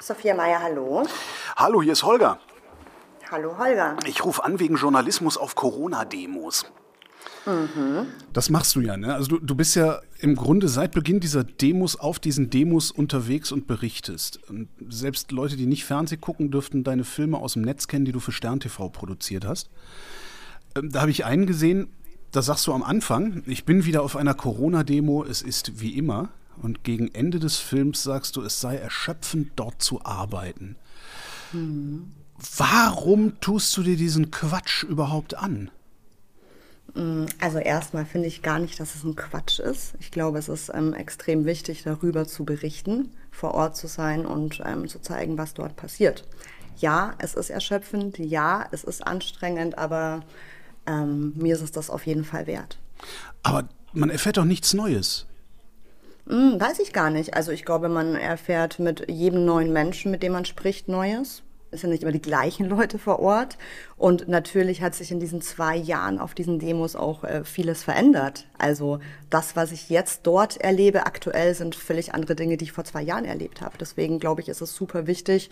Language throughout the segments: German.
Sophia Meyer, hallo. Hallo, hier ist Holger. Hallo, Holger. Ich rufe an wegen Journalismus auf Corona-Demos. Das machst du ja, ne? Also du, du bist ja im Grunde seit Beginn dieser Demos auf diesen Demos unterwegs und berichtest. Und selbst Leute, die nicht Fernseh gucken, dürften deine Filme aus dem Netz kennen, die du für Stern TV produziert hast. Ähm, Da habe ich einen gesehen, da sagst du am Anfang, ich bin wieder auf einer Corona-Demo, es ist wie immer. Und gegen Ende des Films sagst du, es sei erschöpfend, dort zu arbeiten. Warum tust du dir diesen Quatsch überhaupt an? Also erstmal finde ich gar nicht, dass es ein Quatsch ist. Ich glaube, es ist ähm, extrem wichtig, darüber zu berichten, vor Ort zu sein und ähm, zu zeigen, was dort passiert. Ja, es ist erschöpfend, ja, es ist anstrengend, aber ähm, mir ist es das auf jeden Fall wert. Aber man erfährt doch nichts Neues. Hm, weiß ich gar nicht. Also ich glaube, man erfährt mit jedem neuen Menschen, mit dem man spricht, Neues. Es sind nicht immer die gleichen Leute vor Ort. Und natürlich hat sich in diesen zwei Jahren auf diesen Demos auch äh, vieles verändert. Also das, was ich jetzt dort erlebe, aktuell sind völlig andere Dinge, die ich vor zwei Jahren erlebt habe. Deswegen glaube ich, ist es super wichtig,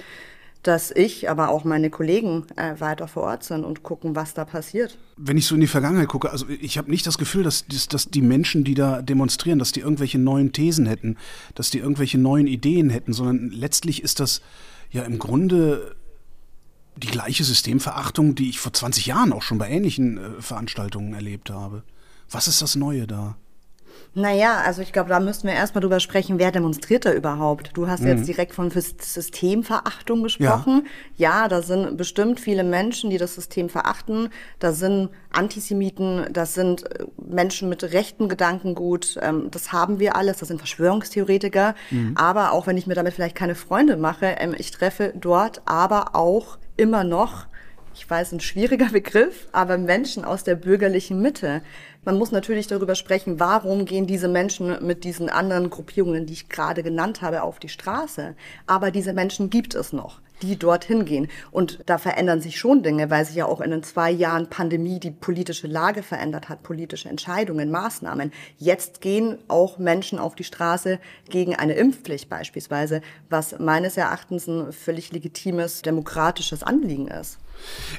dass ich, aber auch meine Kollegen äh, weiter vor Ort sind und gucken, was da passiert. Wenn ich so in die Vergangenheit gucke, also ich habe nicht das Gefühl, dass, dass, dass die Menschen, die da demonstrieren, dass die irgendwelche neuen Thesen hätten, dass die irgendwelche neuen Ideen hätten, sondern letztlich ist das ja im Grunde die gleiche Systemverachtung, die ich vor 20 Jahren auch schon bei ähnlichen äh, Veranstaltungen erlebt habe. Was ist das Neue da? Naja, also ich glaube, da müssten wir erstmal drüber sprechen, wer demonstriert da überhaupt. Du hast jetzt direkt von Systemverachtung gesprochen. Ja. da sind bestimmt viele Menschen, die das System verachten. Da sind Antisemiten, das sind äh, Menschen mit rechten Gedankengut. Ähm, das haben wir alles. Das sind Verschwörungstheoretiker. Aber auch wenn ich mir damit vielleicht keine Freunde mache, ähm, ich treffe dort aber auch immer noch ich weiß, ein schwieriger Begriff, aber Menschen aus der bürgerlichen Mitte. Man muss natürlich darüber sprechen, warum gehen diese Menschen mit diesen anderen Gruppierungen, die ich gerade genannt habe, auf die Straße. Aber diese Menschen gibt es noch, die dorthin gehen. Und da verändern sich schon Dinge, weil sich ja auch in den zwei Jahren Pandemie die politische Lage verändert hat, politische Entscheidungen, Maßnahmen. Jetzt gehen auch Menschen auf die Straße gegen eine Impfpflicht beispielsweise, was meines Erachtens ein völlig legitimes demokratisches Anliegen ist.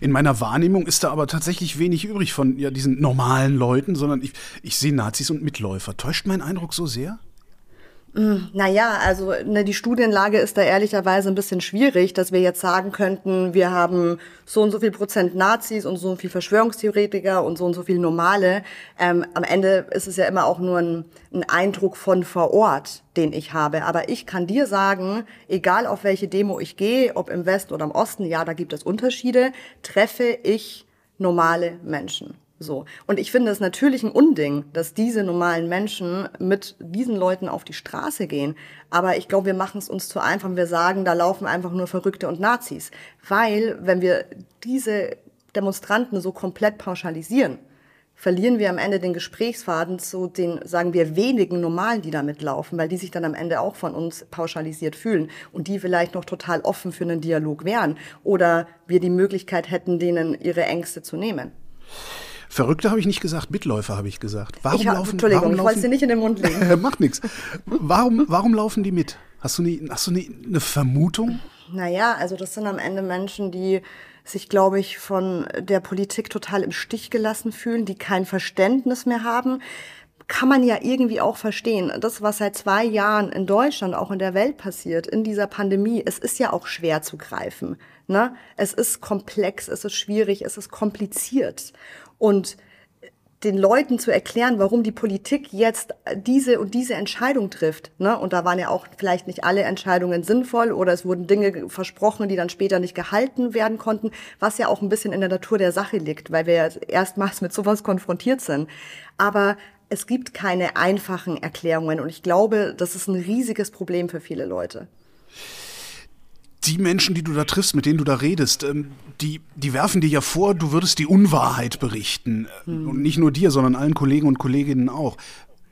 In meiner Wahrnehmung ist da aber tatsächlich wenig übrig von ja, diesen normalen Leuten, sondern ich, ich sehe Nazis und Mitläufer. Täuscht mein Eindruck so sehr? Naja, also ne, die Studienlage ist da ehrlicherweise ein bisschen schwierig, dass wir jetzt sagen könnten, wir haben so und so viel Prozent Nazis und so und viel Verschwörungstheoretiker und so und so viel Normale. Ähm, am Ende ist es ja immer auch nur ein, ein Eindruck von vor Ort, den ich habe. Aber ich kann dir sagen, egal auf welche Demo ich gehe, ob im Westen oder im Osten, ja, da gibt es Unterschiede, treffe ich normale Menschen. So. Und ich finde es natürlich ein Unding, dass diese normalen Menschen mit diesen Leuten auf die Straße gehen. Aber ich glaube, wir machen es uns zu einfach. Wir sagen, da laufen einfach nur Verrückte und Nazis. Weil, wenn wir diese Demonstranten so komplett pauschalisieren, verlieren wir am Ende den Gesprächsfaden zu den, sagen wir, wenigen Normalen, die da mitlaufen, weil die sich dann am Ende auch von uns pauschalisiert fühlen und die vielleicht noch total offen für einen Dialog wären oder wir die Möglichkeit hätten, denen ihre Ängste zu nehmen. Verrückte habe ich nicht gesagt, Mitläufer habe ich gesagt. Warum ich hab, laufen, Entschuldigung, warum ich wollte sie nicht in den Mund legen. Macht nichts. Warum, warum laufen die mit? Hast du, nie, hast du nie eine Vermutung? Naja, also das sind am Ende Menschen, die sich, glaube ich, von der Politik total im Stich gelassen fühlen, die kein Verständnis mehr haben. Kann man ja irgendwie auch verstehen. Das, was seit zwei Jahren in Deutschland, auch in der Welt passiert, in dieser Pandemie, es ist ja auch schwer zu greifen. Ne? Es ist komplex, es ist schwierig, es ist kompliziert. Und den Leuten zu erklären, warum die Politik jetzt diese und diese Entscheidung trifft. Ne? Und da waren ja auch vielleicht nicht alle Entscheidungen sinnvoll oder es wurden Dinge versprochen, die dann später nicht gehalten werden konnten, was ja auch ein bisschen in der Natur der Sache liegt, weil wir ja erstmals mit sowas konfrontiert sind. Aber es gibt keine einfachen Erklärungen und ich glaube, das ist ein riesiges Problem für viele Leute. Die Menschen, die du da triffst, mit denen du da redest, ähm, die, die werfen dir ja vor, du würdest die Unwahrheit berichten. Und nicht nur dir, sondern allen Kollegen und Kolleginnen auch.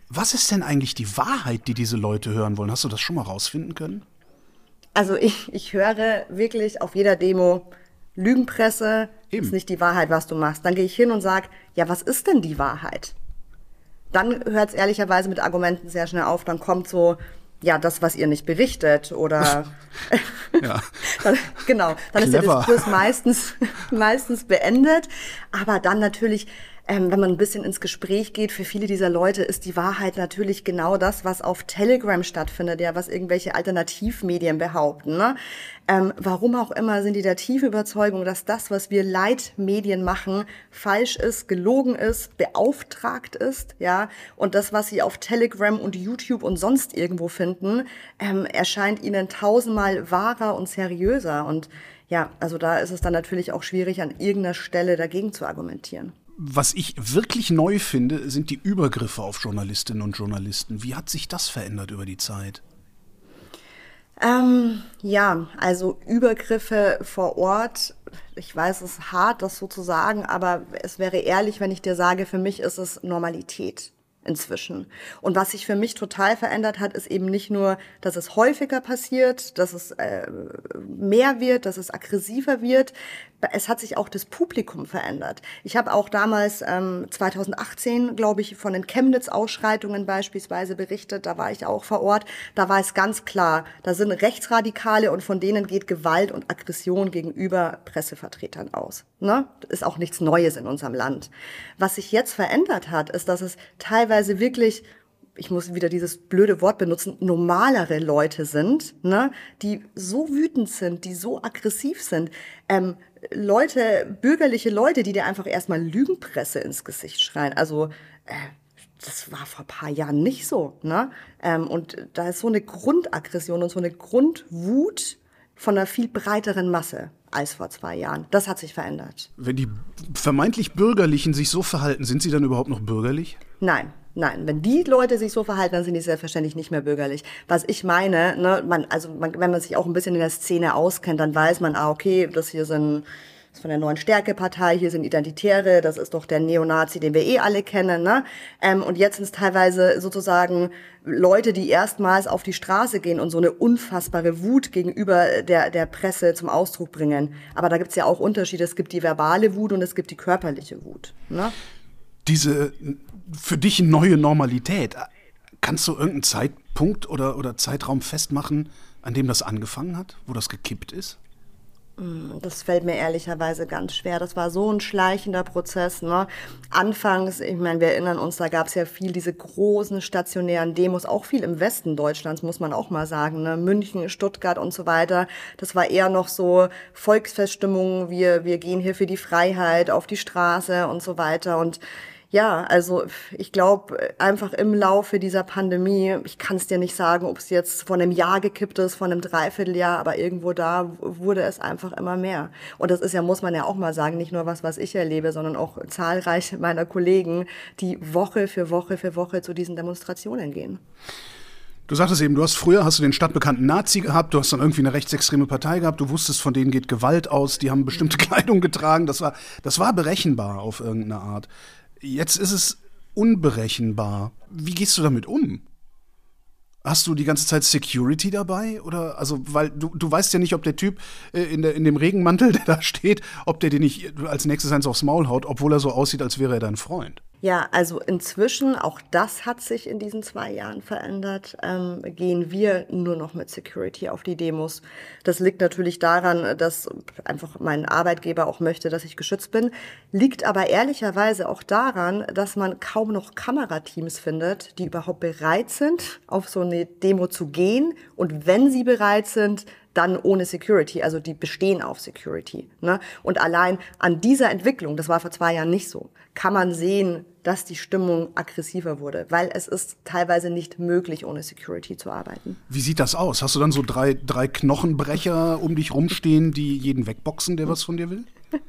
Was ist denn eigentlich die Wahrheit, die diese Leute hören wollen? Hast du das schon mal rausfinden können? Also ich, ich höre wirklich auf jeder Demo, Lügenpresse Eben. ist nicht die Wahrheit, was du machst. Dann gehe ich hin und sage, ja, was ist denn die Wahrheit? Dann hört es ehrlicherweise mit Argumenten sehr schnell auf. Dann kommt so, ja, das, was ihr nicht berichtet oder ja. dann, genau, dann Clever. ist der Diskurs meistens, meistens beendet. Aber dann natürlich ähm, wenn man ein bisschen ins Gespräch geht, für viele dieser Leute ist die Wahrheit natürlich genau das, was auf Telegram stattfindet, ja, was irgendwelche Alternativmedien behaupten. Ne? Ähm, warum auch immer sind die der tiefen Überzeugung, dass das, was wir Leitmedien machen, falsch ist, gelogen ist, beauftragt ist, ja, und das, was sie auf Telegram und YouTube und sonst irgendwo finden, ähm, erscheint ihnen tausendmal wahrer und seriöser. Und ja, also da ist es dann natürlich auch schwierig, an irgendeiner Stelle dagegen zu argumentieren was ich wirklich neu finde, sind die Übergriffe auf Journalistinnen und Journalisten. Wie hat sich das verändert über die Zeit? Ähm, ja, also Übergriffe vor Ort. Ich weiß, es ist hart, das so zu sagen, aber es wäre ehrlich, wenn ich dir sage, für mich ist es Normalität inzwischen. Und was sich für mich total verändert hat, ist eben nicht nur, dass es häufiger passiert, dass es äh, mehr wird, dass es aggressiver wird. Es hat sich auch das Publikum verändert. Ich habe auch damals ähm, 2018, glaube ich, von den Chemnitz-Ausschreitungen beispielsweise berichtet. Da war ich auch vor Ort. Da war es ganz klar, da sind Rechtsradikale und von denen geht Gewalt und Aggression gegenüber Pressevertretern aus. Ne? Das ist auch nichts Neues in unserem Land. Was sich jetzt verändert hat, ist, dass es teilweise wirklich ich muss wieder dieses blöde Wort benutzen, normalere Leute sind, ne, die so wütend sind, die so aggressiv sind. Ähm, Leute, bürgerliche Leute, die dir einfach erstmal Lügenpresse ins Gesicht schreien. Also äh, das war vor paar Jahren nicht so. Ne? Ähm, und da ist so eine Grundaggression und so eine Grundwut von einer viel breiteren Masse als vor zwei Jahren. Das hat sich verändert. Wenn die vermeintlich Bürgerlichen sich so verhalten, sind sie dann überhaupt noch bürgerlich? Nein. Nein, wenn die Leute sich so verhalten, dann sind die selbstverständlich nicht mehr bürgerlich. Was ich meine, ne, man, also man, wenn man sich auch ein bisschen in der Szene auskennt, dann weiß man, ah, okay, das hier sind das von der neuen Stärke-Partei, hier sind Identitäre, das ist doch der Neonazi, den wir eh alle kennen. Ne? Ähm, und jetzt sind es teilweise sozusagen Leute, die erstmals auf die Straße gehen und so eine unfassbare Wut gegenüber der, der Presse zum Ausdruck bringen. Aber da gibt es ja auch Unterschiede. Es gibt die verbale Wut und es gibt die körperliche Wut. Ne? Diese für dich neue Normalität, kannst du irgendeinen Zeitpunkt oder, oder Zeitraum festmachen, an dem das angefangen hat, wo das gekippt ist? Mm, das fällt mir ehrlicherweise ganz schwer. Das war so ein schleichender Prozess. Ne? Anfangs, ich meine, wir erinnern uns, da gab es ja viel diese großen stationären Demos, auch viel im Westen Deutschlands, muss man auch mal sagen. Ne? München, Stuttgart und so weiter. Das war eher noch so Volksfeststimmung, wir, wir gehen hier für die Freiheit auf die Straße und so weiter. Und ja, also ich glaube einfach im Laufe dieser Pandemie, ich kann es dir nicht sagen, ob es jetzt von einem Jahr gekippt ist, von einem Dreivierteljahr, aber irgendwo da wurde es einfach immer mehr. Und das ist ja, muss man ja auch mal sagen, nicht nur was, was ich erlebe, sondern auch zahlreiche meiner Kollegen, die Woche für Woche für Woche zu diesen Demonstrationen gehen. Du sagtest eben, du hast früher hast du den stadtbekannten Nazi gehabt, du hast dann irgendwie eine rechtsextreme Partei gehabt, du wusstest, von denen geht Gewalt aus, die haben bestimmte Kleidung getragen, das war, das war berechenbar auf irgendeine Art. Jetzt ist es unberechenbar. Wie gehst du damit um? Hast du die ganze Zeit Security dabei? Oder, also, weil du, du weißt ja nicht, ob der Typ äh, in, der, in dem Regenmantel, der da steht, ob der dir nicht als nächstes eins aufs Maul haut, obwohl er so aussieht, als wäre er dein Freund. Ja, also inzwischen, auch das hat sich in diesen zwei Jahren verändert, ähm, gehen wir nur noch mit Security auf die Demos. Das liegt natürlich daran, dass einfach mein Arbeitgeber auch möchte, dass ich geschützt bin, liegt aber ehrlicherweise auch daran, dass man kaum noch Kamerateams findet, die überhaupt bereit sind, auf so eine Demo zu gehen und wenn sie bereit sind, dann ohne Security, also die bestehen auf Security. Ne? Und allein an dieser Entwicklung, das war vor zwei Jahren nicht so, kann man sehen, dass die Stimmung aggressiver wurde, weil es ist teilweise nicht möglich, ohne Security zu arbeiten. Wie sieht das aus? Hast du dann so drei, drei Knochenbrecher um dich rumstehen, die jeden wegboxen, der was von dir will?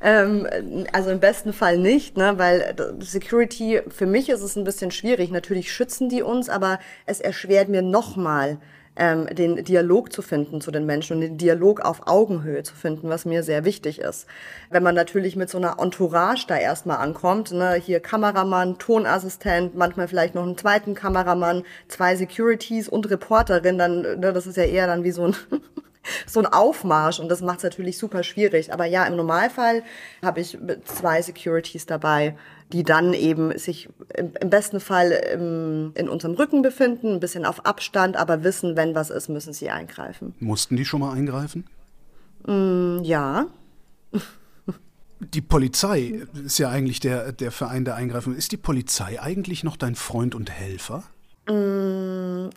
ähm, also im besten Fall nicht, ne? weil Security, für mich ist es ein bisschen schwierig. Natürlich schützen die uns, aber es erschwert mir nochmal ähm, den Dialog zu finden zu den Menschen und den Dialog auf Augenhöhe zu finden, was mir sehr wichtig ist. Wenn man natürlich mit so einer Entourage da erstmal ankommt, ne, hier Kameramann, Tonassistent, manchmal vielleicht noch einen zweiten Kameramann, zwei Securities und Reporterin, dann, ne, das ist ja eher dann wie so ein so ein Aufmarsch und das macht es natürlich super schwierig. Aber ja, im Normalfall habe ich zwei Securities dabei, die dann eben sich im, im besten Fall im, in unserem Rücken befinden, ein bisschen auf Abstand, aber wissen, wenn was ist, müssen sie eingreifen. Mussten die schon mal eingreifen? Mm, ja. Die Polizei ist ja eigentlich der, der Verein der Eingreifung. Ist die Polizei eigentlich noch dein Freund und Helfer? Mm,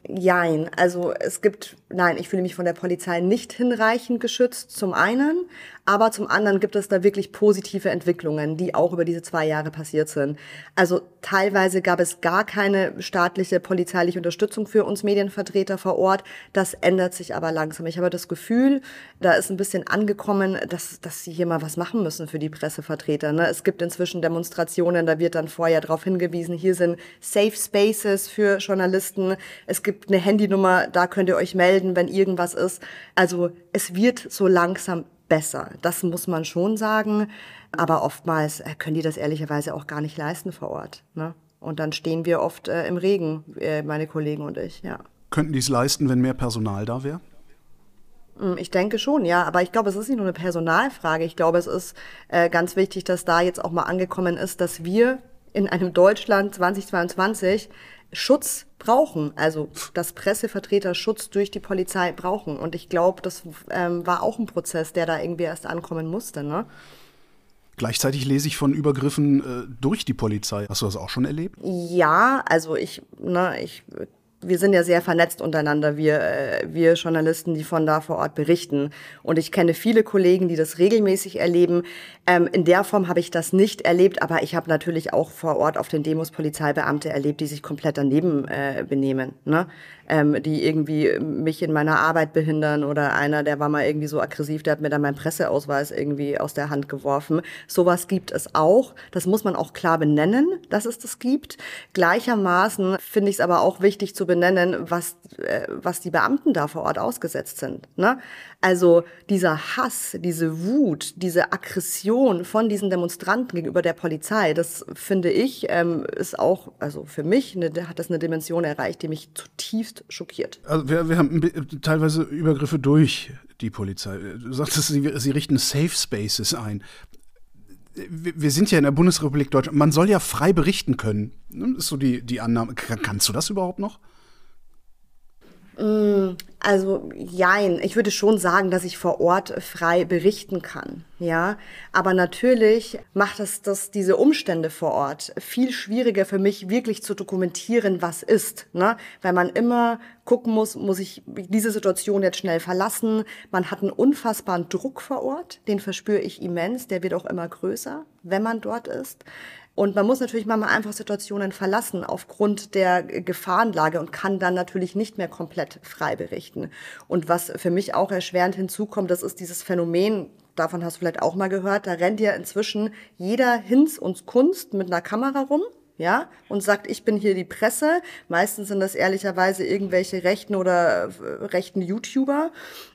jein. Also es gibt, nein, ich fühle mich von der Polizei nicht hinreichend geschützt, zum einen. Aber zum anderen gibt es da wirklich positive Entwicklungen, die auch über diese zwei Jahre passiert sind. Also teilweise gab es gar keine staatliche polizeiliche Unterstützung für uns Medienvertreter vor Ort. Das ändert sich aber langsam. Ich habe das Gefühl, da ist ein bisschen angekommen, dass, dass sie hier mal was machen müssen für die Pressevertreter. Ne? Es gibt inzwischen Demonstrationen, da wird dann vorher darauf hingewiesen, hier sind Safe Spaces für Journalisten. Es gibt eine Handynummer, da könnt ihr euch melden, wenn irgendwas ist. Also es wird so langsam besser. Das muss man schon sagen. Aber oftmals äh, können die das ehrlicherweise auch gar nicht leisten vor Ort. Ne? Und dann stehen wir oft äh, im Regen, äh, meine Kollegen und ich, ja. Könnten die es leisten, wenn mehr Personal da wäre? Hm, ich denke schon, ja. Aber ich glaube, es ist nicht nur eine Personalfrage. Ich glaube, es ist äh, ganz wichtig, dass da jetzt auch mal angekommen ist, dass wir in einem Deutschland 2022 Schutz brauchen, also dass Pressevertreter Schutz durch die Polizei brauchen. Und ich glaube, das ähm, war auch ein Prozess, der da irgendwie erst ankommen musste. Ne? Gleichzeitig lese ich von Übergriffen äh, durch die Polizei. Hast du das auch schon erlebt? Ja, also ich, ne, ich wir sind ja sehr vernetzt untereinander, wir, äh, wir Journalisten, die von da vor Ort berichten. Und ich kenne viele Kollegen, die das regelmäßig erleben. Ähm, in der Form habe ich das nicht erlebt, aber ich habe natürlich auch vor Ort auf den Demos Polizeibeamte erlebt, die sich komplett daneben äh, benehmen. Ne? ähm, die irgendwie mich in meiner Arbeit behindern oder einer, der war mal irgendwie so aggressiv, der hat mir dann meinen Presseausweis irgendwie aus der Hand geworfen. Sowas gibt es auch. Das muss man auch klar benennen, dass es das gibt. Gleichermaßen finde ich es aber auch wichtig zu benennen, was, äh, was die Beamten da vor Ort ausgesetzt sind. Ne? Also dieser Hass, diese Wut, diese Aggression von diesen Demonstranten gegenüber der Polizei, das finde ich, ähm, ist auch, also für mich, eine, hat das eine Dimension erreicht, die mich zutiefst schockiert. Also wir, wir haben teilweise Übergriffe durch die Polizei. Du sagtest, sie, sie richten Safe Spaces ein wir sind ja in der Bundesrepublik Deutschland. Man soll ja frei berichten können. Ne? Ist so die, die Annahme. Kannst du das überhaupt noch? Mm, also jein, ich würde schon sagen, dass ich vor Ort frei berichten kann, ja. Aber natürlich macht es das diese Umstände vor Ort viel schwieriger für mich, wirklich zu dokumentieren, was ist, ne? Weil man immer gucken muss, muss ich diese Situation jetzt schnell verlassen. Man hat einen unfassbaren Druck vor Ort, den verspüre ich immens, der wird auch immer größer, wenn man dort ist. Und man muss natürlich manchmal einfach Situationen verlassen aufgrund der Gefahrenlage und kann dann natürlich nicht mehr komplett frei berichten. Und was für mich auch erschwerend hinzukommt, das ist dieses Phänomen, davon hast du vielleicht auch mal gehört, da rennt ja inzwischen jeder Hinz und Kunst mit einer Kamera rum ja, und sagt, ich bin hier die Presse. Meistens sind das ehrlicherweise irgendwelche rechten oder äh, rechten YouTuber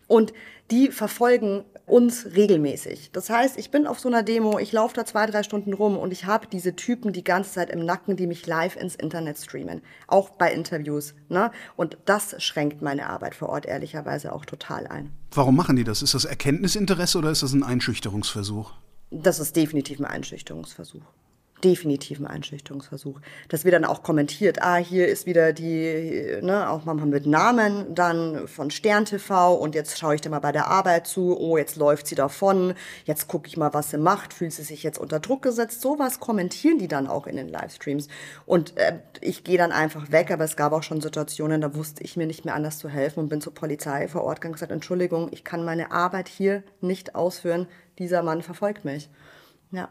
und die verfolgen uns regelmäßig. Das heißt, ich bin auf so einer Demo, ich laufe da zwei, drei Stunden rum und ich habe diese Typen die ganze Zeit im Nacken, die mich live ins Internet streamen, auch bei Interviews. Ne? Und das schränkt meine Arbeit vor Ort ehrlicherweise auch total ein. Warum machen die das? Ist das Erkenntnisinteresse oder ist das ein Einschüchterungsversuch? Das ist definitiv ein Einschüchterungsversuch definitiv ein Einschüchterungsversuch. Das wird dann auch kommentiert, ah, hier ist wieder die, ne, auch manchmal mit Namen dann von Stern TV und jetzt schaue ich dir mal bei der Arbeit zu, oh, jetzt läuft sie davon, jetzt gucke ich mal, was sie macht, fühlt sie sich jetzt unter Druck gesetzt, sowas kommentieren die dann auch in den Livestreams. Und äh, ich gehe dann einfach weg, aber es gab auch schon Situationen, da wusste ich mir nicht mehr anders zu helfen und bin zur Polizei vor Ort gegangen und gesagt, Entschuldigung, ich kann meine Arbeit hier nicht ausführen, dieser Mann verfolgt mich. Ja.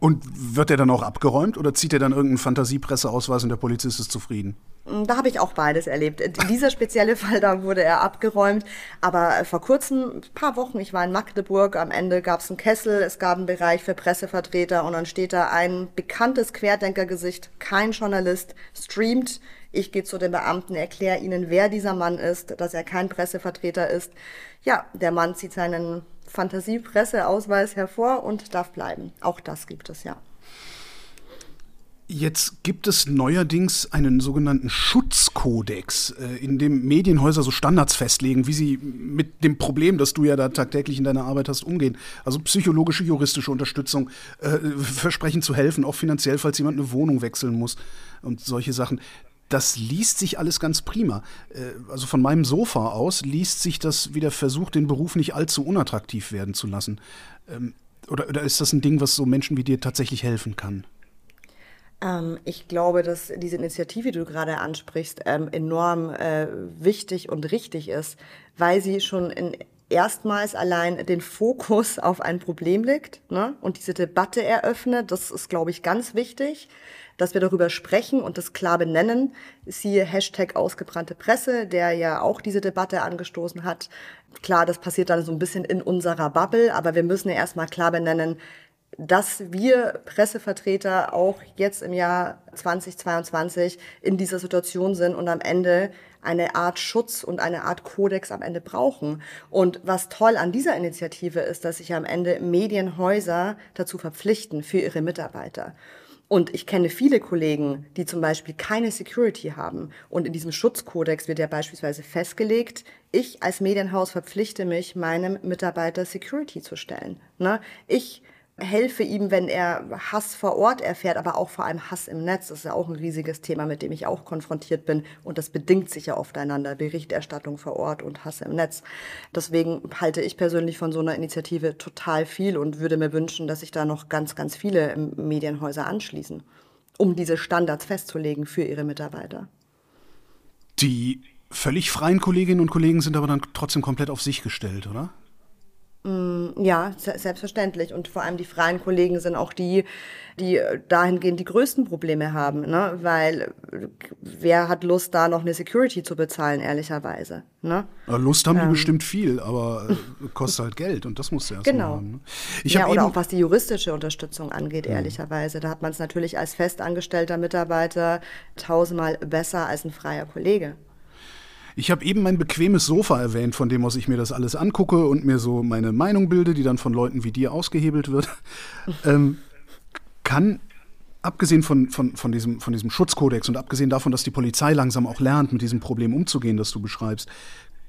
Und wird er dann auch abgeräumt oder zieht er dann irgendeinen Fantasiepresseausweis und der Polizist ist zufrieden? Mm, da habe ich auch beides erlebt. Dieser spezielle Fall, da wurde er abgeräumt. Aber vor kurzem, ein paar Wochen, ich war in Magdeburg, am Ende gab es einen Kessel, es gab einen Bereich für Pressevertreter und dann steht da ein bekanntes Querdenkergesicht, kein Journalist, streamt. Ich gehe zu den Beamten, erkläre ihnen, wer dieser Mann ist, dass er kein Pressevertreter ist. Ja, der Mann zieht seinen Fantasiepresseausweis hervor und darf bleiben. Auch das gibt es ja. Jetzt gibt es neuerdings einen sogenannten Schutzkodex, äh, in dem Medienhäuser so Standards festlegen, wie sie mit dem Problem, das du ja da tagtäglich in deiner Arbeit hast, umgehen. Also psychologische, juristische Unterstützung, äh, versprechen zu helfen, auch finanziell, falls jemand eine Wohnung wechseln muss und solche Sachen. Das liest sich alles ganz prima. Äh, also von meinem Sofa aus liest sich das wie der Versuch, den Beruf nicht allzu unattraktiv werden zu lassen. Ähm, oder, oder ist das ein Ding, was so Menschen wie dir tatsächlich helfen kann? Ähm, ich glaube, dass diese Initiative, die du gerade ansprichst, ähm, enorm äh, wichtig und richtig ist, weil sie schon erstmals allein den Fokus auf ein Problem legt ne? und diese Debatte eröffnet. Das ist, glaube ich, ganz wichtig, dass wir darüber sprechen und das klar benennen. Siehe Hashtag ausgebrannte Presse, der ja auch diese Debatte angestoßen hat. Klar, das passiert dann so ein bisschen in unserer Bubble, aber wir müssen ja erstmal klar benennen, dass wir Pressevertreter auch jetzt im Jahr 2022 in dieser Situation sind und am Ende eine Art Schutz und eine Art Kodex am Ende brauchen. Und was toll an dieser Initiative ist, dass sich am Ende Medienhäuser dazu verpflichten für ihre Mitarbeiter. Und ich kenne viele Kollegen, die zum Beispiel keine Security haben. Und in diesem Schutzkodex wird ja beispielsweise festgelegt, ich als Medienhaus verpflichte mich, meinem Mitarbeiter Security zu stellen. Ne? Ich helfe ihm, wenn er Hass vor Ort erfährt, aber auch vor allem Hass im Netz. Das ist ja auch ein riesiges Thema, mit dem ich auch konfrontiert bin. Und das bedingt sich ja oft einander. Berichterstattung vor Ort und Hass im Netz. Deswegen halte ich persönlich von so einer Initiative total viel und würde mir wünschen, dass sich da noch ganz, ganz viele Medienhäuser anschließen, um diese Standards festzulegen für ihre Mitarbeiter. Die völlig freien Kolleginnen und Kollegen sind aber dann trotzdem komplett auf sich gestellt, oder? Mm, ja, selbstverständlich. Und vor allem die freien Kollegen sind auch die, die dahingehend die größten Probleme haben, ne? Weil wer hat Lust, da noch eine Security zu bezahlen, ehrlicherweise? Ne? Lust haben die ähm, bestimmt viel, aber äh, kostet halt Geld und das muss ja erst genau. haben. Ne? Ich ja, oder auch was die juristische Unterstützung angeht, mhm. ehrlicherweise. Da hat man es natürlich als festangestellter Mitarbeiter tausendmal besser als ein freier Kollege. Ich habe eben mein bequemes Sofa erwähnt, von dem aus ich mir das alles angucke und mir so meine Meinung bilde, die dann von Leuten wie dir ausgehebelt wird. ähm, kann, abgesehen von, von, von, diesem, von diesem Schutzkodex und abgesehen davon, dass die Polizei langsam auch lernt, mit diesem Problem umzugehen, das du beschreibst,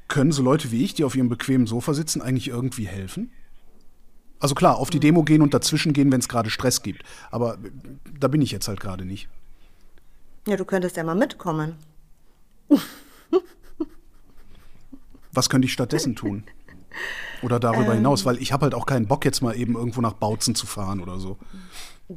können so Leute wie ich, die auf ihrem bequemen Sofa sitzen, eigentlich irgendwie helfen? Also klar, auf die Demo gehen und dazwischen gehen, wenn es gerade Stress gibt. Aber da bin ich jetzt halt gerade nicht. Ja, du könntest ja mal mitkommen. Was könnte ich stattdessen tun? Oder darüber ähm, hinaus, weil ich habe halt auch keinen Bock, jetzt mal eben irgendwo nach Bautzen zu fahren oder so.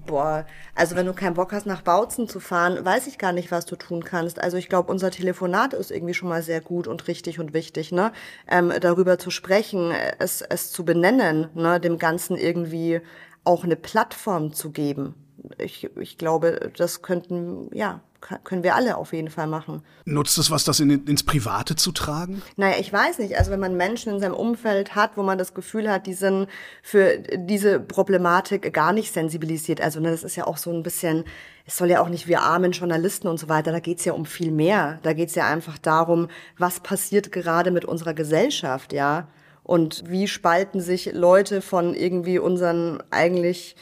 Boah, also wenn du keinen Bock hast, nach Bautzen zu fahren, weiß ich gar nicht, was du tun kannst. Also ich glaube, unser Telefonat ist irgendwie schon mal sehr gut und richtig und wichtig, ne? Ähm, darüber zu sprechen, es, es zu benennen, ne? dem Ganzen irgendwie auch eine Plattform zu geben. Ich, ich glaube, das könnten, ja, können wir alle auf jeden Fall machen. Nutzt es was, das in, ins Private zu tragen? Naja, ich weiß nicht. Also wenn man Menschen in seinem Umfeld hat, wo man das Gefühl hat, die sind für diese Problematik gar nicht sensibilisiert. Also ne, das ist ja auch so ein bisschen, es soll ja auch nicht wir armen Journalisten und so weiter, da geht's ja um viel mehr. Da geht's ja einfach darum, was passiert gerade mit unserer Gesellschaft, ja. Und wie spalten sich Leute von irgendwie unseren eigentlich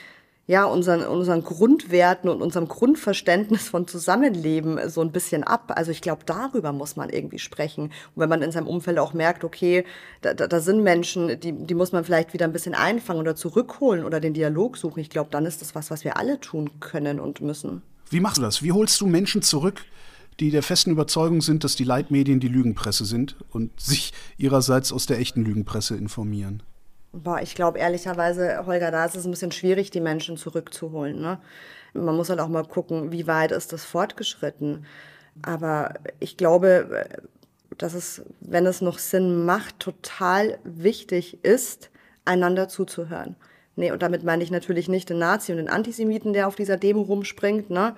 ja, unseren, unseren Grundwerten und unserem Grundverständnis von Zusammenleben so ein bisschen ab. Also ich glaube, darüber muss man irgendwie sprechen. Und wenn man in seinem Umfeld auch merkt, okay, da, da, da sind Menschen, die, die muss man vielleicht wieder ein bisschen einfangen oder zurückholen oder den Dialog suchen. Ich glaube, dann ist das was, was wir alle tun können und müssen. Wie machst du das? Wie holst du Menschen zurück, die der festen Überzeugung sind, dass die Leitmedien die Lügenpresse sind und sich ihrerseits aus der echten Lügenpresse informieren? Boah, ich glaube ehrlicherweise, Holger, da ist es ein bisschen schwierig, die Menschen zurückzuholen. Ne? Man muss halt auch mal gucken, wie weit ist das fortgeschritten. Aber ich glaube, dass es, wenn es noch Sinn macht, total wichtig ist, einander zuzuhören. Nee, und damit meine ich natürlich nicht den Nazi und den Antisemiten, der auf dieser Demo rumspringt, ne?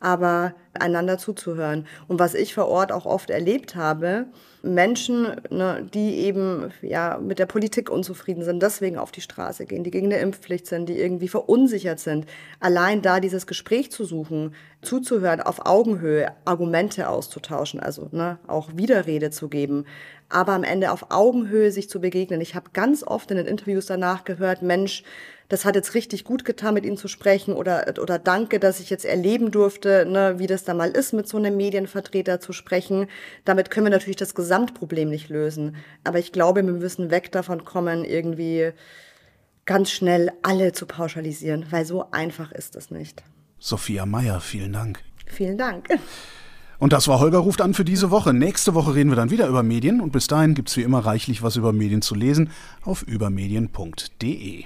aber einander zuzuhören. Und was ich vor Ort auch oft erlebt habe, Menschen, ne, die eben ja mit der Politik unzufrieden sind, deswegen auf die Straße gehen, die gegen eine Impfpflicht sind, die irgendwie verunsichert sind, allein da dieses Gespräch zu suchen, zuzuhören, auf Augenhöhe Argumente auszutauschen, also ne, auch Widerrede zu geben, aber am Ende auf Augenhöhe sich zu begegnen. Ich habe ganz oft in den Interviews danach gehört, Mensch, das hat jetzt richtig gut getan, mit Ihnen zu sprechen oder, oder danke, dass ich jetzt erleben durfte, ne, wie das da mal ist, mit so einem Medienvertreter zu sprechen. Damit können wir natürlich das Gesamtproblem nicht lösen. Aber ich glaube, wir müssen weg davon kommen, irgendwie ganz schnell alle zu pauschalisieren, weil so einfach ist es nicht. Sophia Meyer, vielen Dank. Vielen Dank. Und das war Holger ruft an für diese Woche. Nächste Woche reden wir dann wieder über Medien und bis dahin gibt es wie immer reichlich was über Medien zu lesen auf übermedien.de.